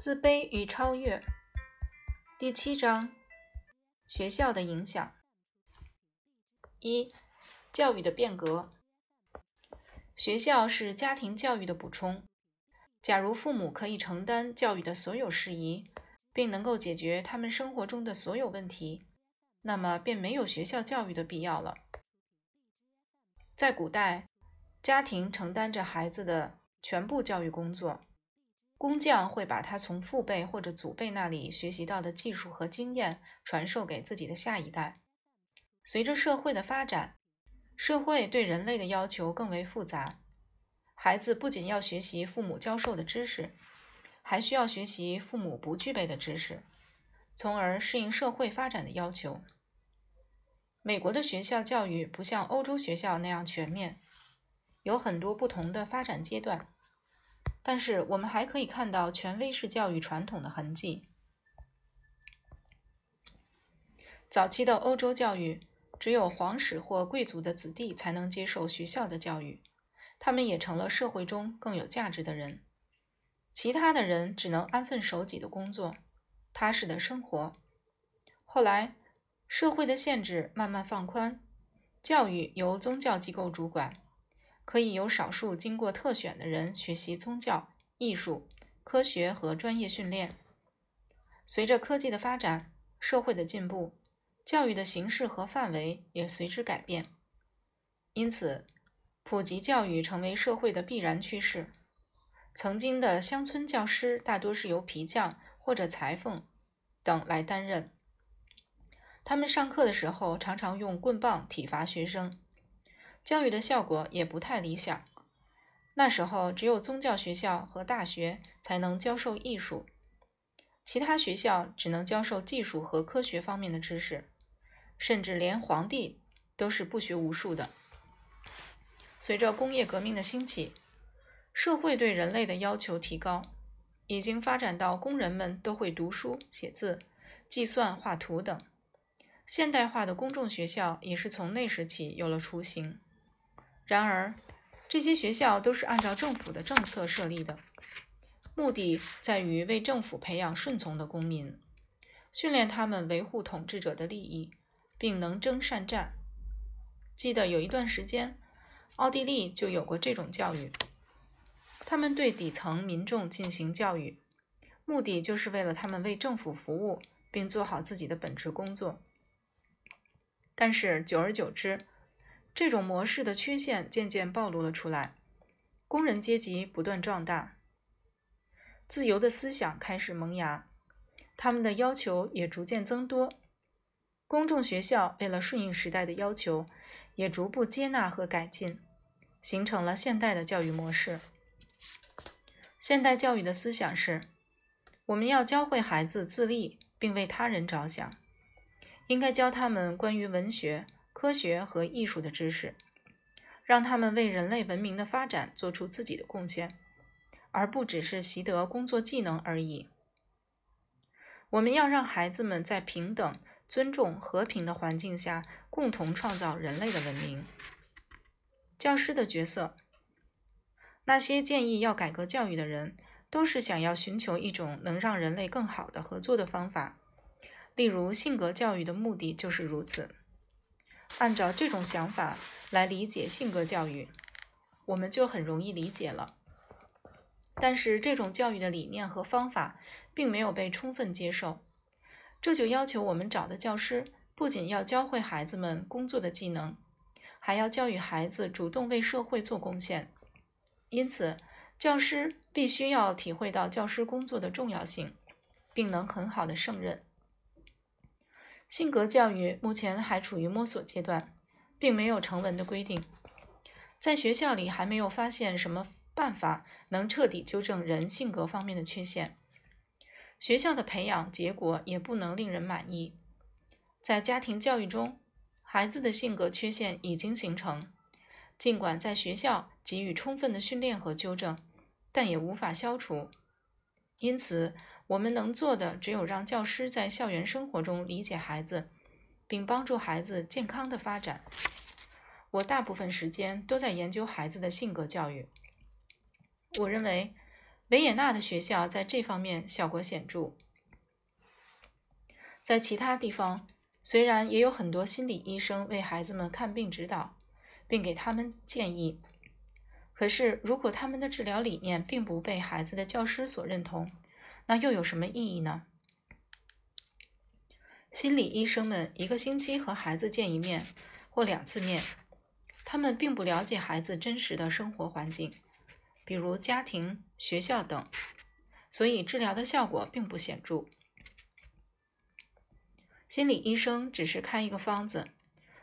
自卑与超越，第七章：学校的影响。一、教育的变革。学校是家庭教育的补充。假如父母可以承担教育的所有事宜，并能够解决他们生活中的所有问题，那么便没有学校教育的必要了。在古代，家庭承担着孩子的全部教育工作。工匠会把他从父辈或者祖辈那里学习到的技术和经验传授给自己的下一代。随着社会的发展，社会对人类的要求更为复杂。孩子不仅要学习父母教授的知识，还需要学习父母不具备的知识，从而适应社会发展的要求。美国的学校教育不像欧洲学校那样全面，有很多不同的发展阶段。但是，我们还可以看到权威式教育传统的痕迹。早期的欧洲教育，只有皇室或贵族的子弟才能接受学校的教育，他们也成了社会中更有价值的人。其他的人只能安分守己的工作，踏实的生活。后来，社会的限制慢慢放宽，教育由宗教机构主管。可以由少数经过特选的人学习宗教、艺术、科学和专业训练。随着科技的发展，社会的进步，教育的形式和范围也随之改变。因此，普及教育成为社会的必然趋势。曾经的乡村教师大多是由皮匠或者裁缝等来担任，他们上课的时候常常用棍棒体罚学生。教育的效果也不太理想。那时候，只有宗教学校和大学才能教授艺术，其他学校只能教授技术和科学方面的知识，甚至连皇帝都是不学无术的。随着工业革命的兴起，社会对人类的要求提高，已经发展到工人们都会读书、写字、计算、画图等。现代化的公众学校也是从那时起有了雏形。然而，这些学校都是按照政府的政策设立的，目的在于为政府培养顺从的公民，训练他们维护统治者的利益，并能征善战。记得有一段时间，奥地利就有过这种教育，他们对底层民众进行教育，目的就是为了他们为政府服务，并做好自己的本职工作。但是，久而久之，这种模式的缺陷渐渐暴露了出来，工人阶级不断壮大，自由的思想开始萌芽，他们的要求也逐渐增多。公众学校为了顺应时代的要求，也逐步接纳和改进，形成了现代的教育模式。现代教育的思想是：我们要教会孩子自立，并为他人着想，应该教他们关于文学。科学和艺术的知识，让他们为人类文明的发展做出自己的贡献，而不只是习得工作技能而已。我们要让孩子们在平等、尊重、和平的环境下，共同创造人类的文明。教师的角色，那些建议要改革教育的人，都是想要寻求一种能让人类更好的合作的方法。例如，性格教育的目的就是如此。按照这种想法来理解性格教育，我们就很容易理解了。但是这种教育的理念和方法并没有被充分接受，这就要求我们找的教师不仅要教会孩子们工作的技能，还要教育孩子主动为社会做贡献。因此，教师必须要体会到教师工作的重要性，并能很好的胜任。性格教育目前还处于摸索阶段，并没有成文的规定。在学校里还没有发现什么办法能彻底纠正人性格方面的缺陷，学校的培养结果也不能令人满意。在家庭教育中，孩子的性格缺陷已经形成，尽管在学校给予充分的训练和纠正，但也无法消除。因此。我们能做的只有让教师在校园生活中理解孩子，并帮助孩子健康的发展。我大部分时间都在研究孩子的性格教育。我认为，维也纳的学校在这方面效果显著。在其他地方，虽然也有很多心理医生为孩子们看病指导，并给他们建议，可是如果他们的治疗理念并不被孩子的教师所认同，那又有什么意义呢？心理医生们一个星期和孩子见一面或两次面，他们并不了解孩子真实的生活环境，比如家庭、学校等，所以治疗的效果并不显著。心理医生只是开一个方子，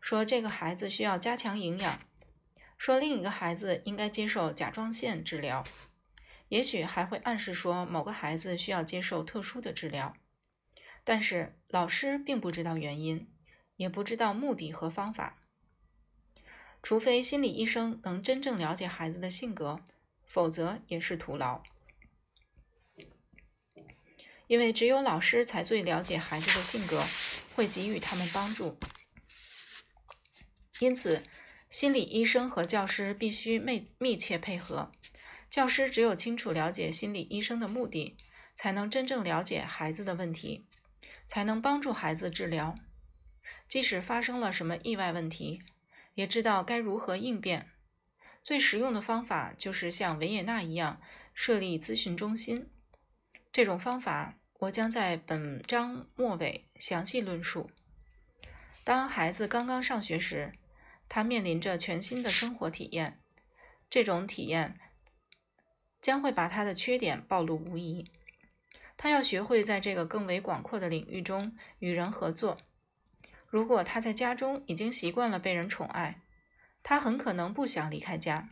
说这个孩子需要加强营养，说另一个孩子应该接受甲状腺治疗，也许还会暗示说某个孩子需要接受特殊的治疗。但是老师并不知道原因，也不知道目的和方法。除非心理医生能真正了解孩子的性格，否则也是徒劳。因为只有老师才最了解孩子的性格，会给予他们帮助。因此，心理医生和教师必须密密切配合。教师只有清楚了解心理医生的目的，才能真正了解孩子的问题，才能帮助孩子治疗。即使发生了什么意外问题，也知道该如何应变。最实用的方法就是像维也纳一样设立咨询中心。这种方法。我将在本章末尾详细论述。当孩子刚刚上学时，他面临着全新的生活体验，这种体验将会把他的缺点暴露无遗。他要学会在这个更为广阔的领域中与人合作。如果他在家中已经习惯了被人宠爱，他很可能不想离开家，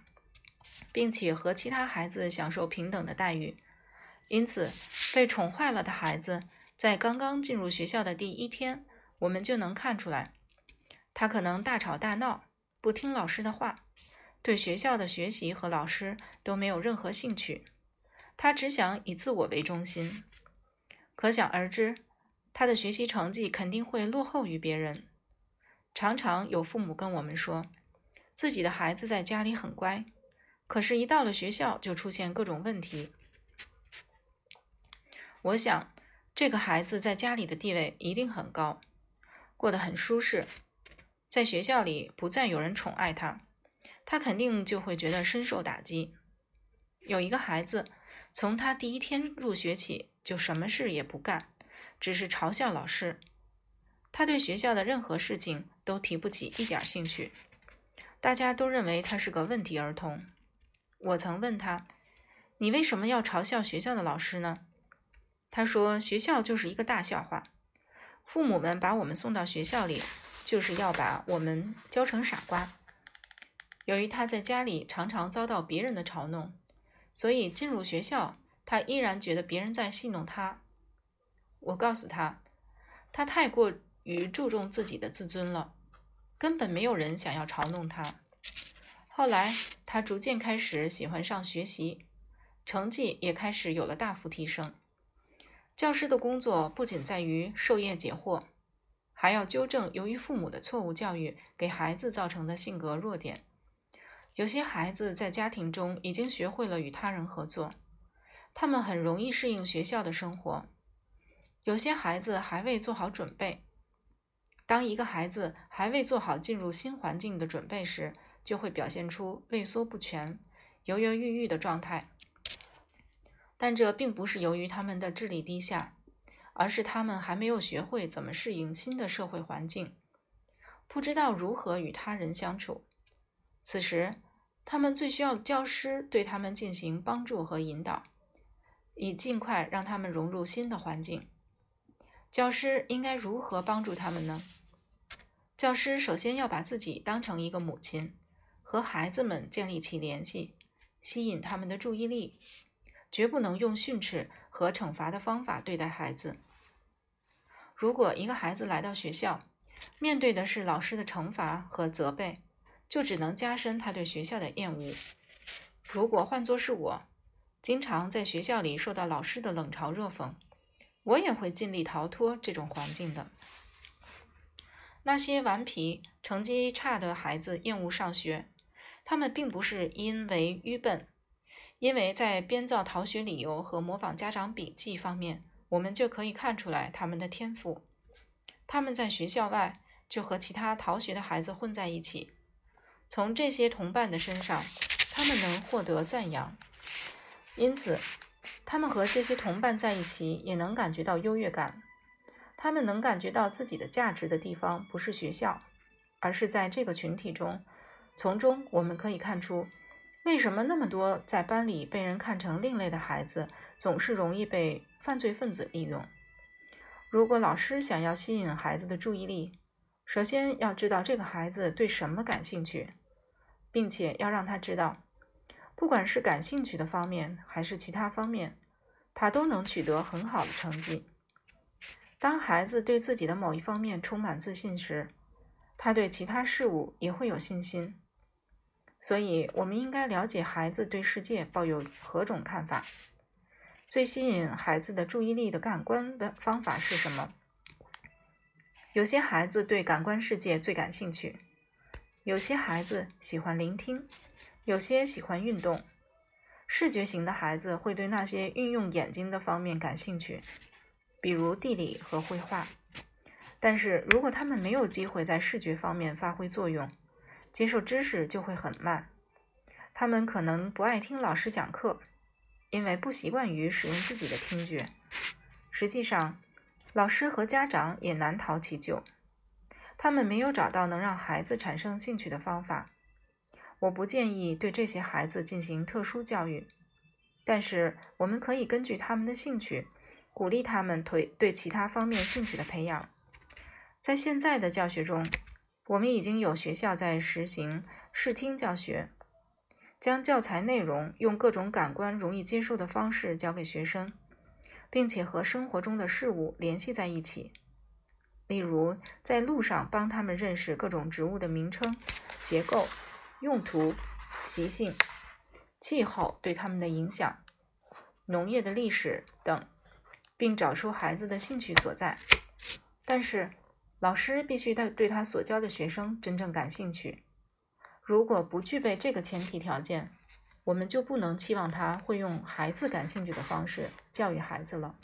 并且和其他孩子享受平等的待遇。因此，被宠坏了的孩子，在刚刚进入学校的第一天，我们就能看出来，他可能大吵大闹，不听老师的话，对学校的学习和老师都没有任何兴趣，他只想以自我为中心。可想而知，他的学习成绩肯定会落后于别人。常常有父母跟我们说，自己的孩子在家里很乖，可是，一到了学校就出现各种问题。我想，这个孩子在家里的地位一定很高，过得很舒适。在学校里不再有人宠爱他，他肯定就会觉得深受打击。有一个孩子，从他第一天入学起就什么事也不干，只是嘲笑老师。他对学校的任何事情都提不起一点兴趣，大家都认为他是个问题儿童。我曾问他：“你为什么要嘲笑学校的老师呢？”他说：“学校就是一个大笑话，父母们把我们送到学校里，就是要把我们教成傻瓜。由于他在家里常常遭到别人的嘲弄，所以进入学校，他依然觉得别人在戏弄他。我告诉他，他太过于注重自己的自尊了，根本没有人想要嘲弄他。后来，他逐渐开始喜欢上学习，成绩也开始有了大幅提升。”教师的工作不仅在于授业解惑，还要纠正由于父母的错误教育给孩子造成的性格弱点。有些孩子在家庭中已经学会了与他人合作，他们很容易适应学校的生活。有些孩子还未做好准备。当一个孩子还未做好进入新环境的准备时，就会表现出畏缩不全、犹犹豫豫的状态。但这并不是由于他们的智力低下，而是他们还没有学会怎么适应新的社会环境，不知道如何与他人相处。此时，他们最需要教师对他们进行帮助和引导，以尽快让他们融入新的环境。教师应该如何帮助他们呢？教师首先要把自己当成一个母亲，和孩子们建立起联系，吸引他们的注意力。绝不能用训斥和惩罚的方法对待孩子。如果一个孩子来到学校，面对的是老师的惩罚和责备，就只能加深他对学校的厌恶。如果换作是我，经常在学校里受到老师的冷嘲热讽，我也会尽力逃脱这种环境的。那些顽皮、成绩差的孩子厌恶上学，他们并不是因为愚笨。因为在编造逃学理由和模仿家长笔记方面，我们就可以看出来他们的天赋。他们在学校外就和其他逃学的孩子混在一起，从这些同伴的身上，他们能获得赞扬，因此，他们和这些同伴在一起也能感觉到优越感。他们能感觉到自己的价值的地方不是学校，而是在这个群体中。从中我们可以看出，为什么那么多在班里被人看成另类的孩子总是容易被犯罪分子利用。如果老师想要吸引孩子的注意力，首先要知道这个孩子对什么感兴趣，并且要让他知道，不管是感兴趣的方面还是其他方面，他都能取得很好的成绩。当孩子对自己的某一方面充满自信时，他对其他事物也会有信心。所以，我们应该了解孩子对世界抱有何种看法。最吸引孩子的注意力的感官的方法是什么？有些孩子对感官世界最感兴趣，有些孩子喜欢聆听，有些喜欢运动。视觉型的孩子会对那些运用眼睛的方面感兴趣。比如地理和绘画，但是如果他们没有机会在视觉方面发挥作用，接受知识就会很慢。他们可能不爱听老师讲课，因为不习惯于使用自己的听觉。实际上，老师和家长也难逃其咎。他们没有找到能让孩子产生兴趣的方法。我不建议对这些孩子进行特殊教育，但是我们可以根据他们的兴趣。鼓励他们对对其他方面兴趣的培养。在现在的教学中，我们已经有学校在实行视听教学，将教材内容用各种感官容易接受的方式教给学生，并且和生活中的事物联系在一起。例如，在路上帮他们认识各种植物的名称、结构、用途、习性、气候对他们的影响、农业的历史等。并找出孩子的兴趣所在，但是老师必须对对他所教的学生真正感兴趣。如果不具备这个前提条件，我们就不能期望他会用孩子感兴趣的方式教育孩子了。